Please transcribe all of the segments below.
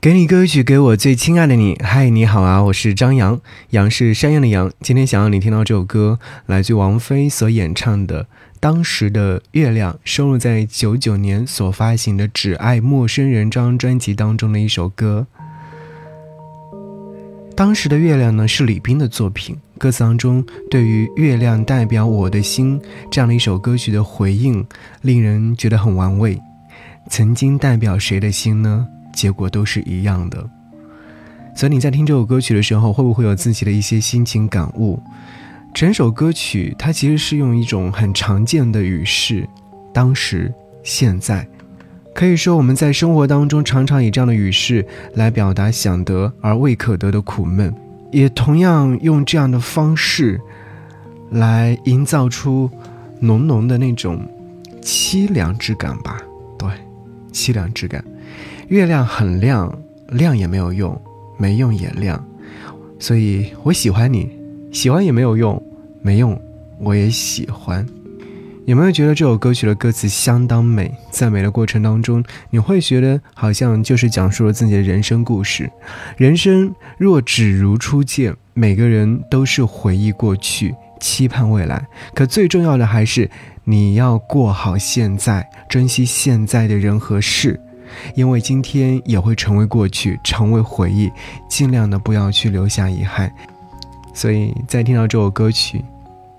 给你歌曲，给我最亲爱的你。嗨，你好啊，我是张扬，杨是山羊的羊。今天想让你听到这首歌，来自王菲所演唱的《当时的月亮》，收录在九九年所发行的《只爱陌生人》这张专辑当中的一首歌。当时的月亮呢，是李冰的作品，歌词当中对于“月亮代表我的心”这样的一首歌曲的回应，令人觉得很玩味。曾经代表谁的心呢？结果都是一样的，所以你在听这首歌曲的时候，会不会有自己的一些心情感悟？整首歌曲它其实是用一种很常见的语式，当时、现在，可以说我们在生活当中常常以这样的语式来表达想得而未可得的苦闷，也同样用这样的方式来营造出浓浓的那种凄凉之感吧？对，凄凉之感。月亮很亮，亮也没有用，没用也亮，所以我喜欢你，喜欢也没有用，没用我也喜欢。有没有觉得这首歌曲的歌词相当美？在美的过程当中，你会觉得好像就是讲述了自己的人生故事。人生若只如初见，每个人都是回忆过去，期盼未来。可最重要的还是你要过好现在，珍惜现在的人和事。因为今天也会成为过去，成为回忆，尽量的不要去留下遗憾。所以在听到这首歌曲，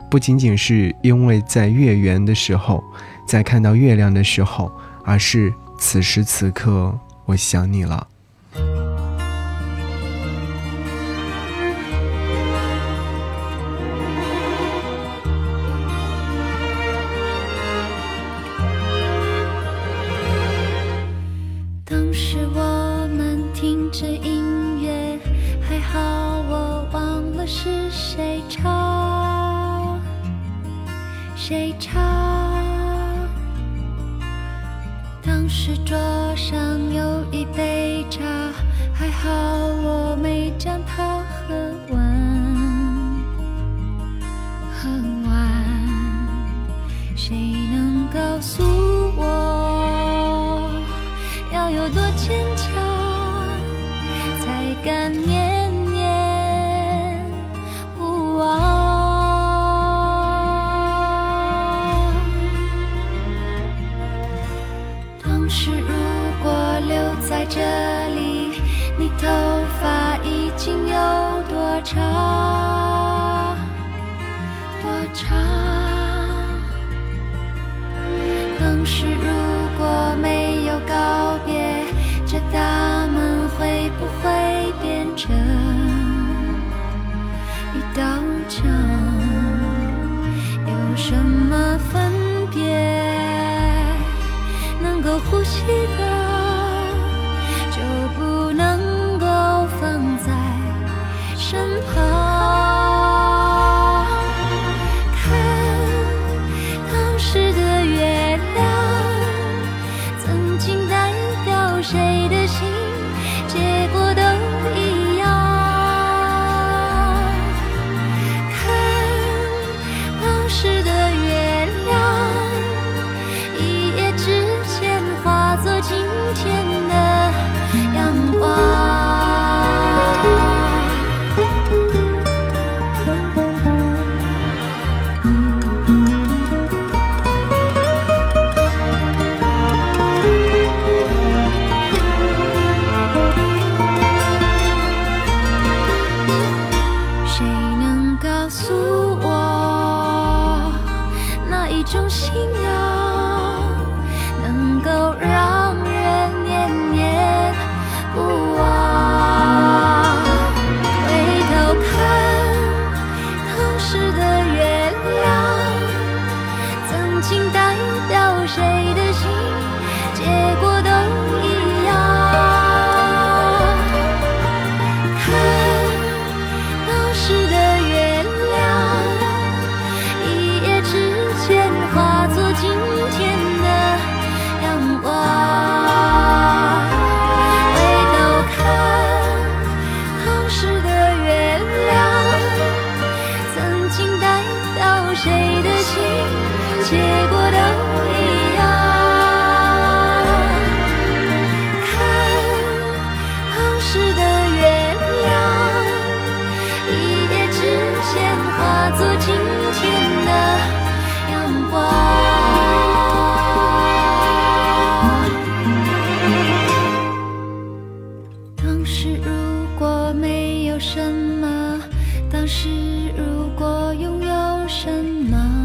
不仅仅是因为在月圆的时候，在看到月亮的时候，而是此时此刻我想你了。这音乐还好，我忘了是谁唱谁唱？当时桌上有一杯茶，还好我没将它喝完。喝完，谁能告诉我，要有多坚强长？今天情代表谁的心？结果做今天的阳光。当时如果没有什么当时如果拥有什么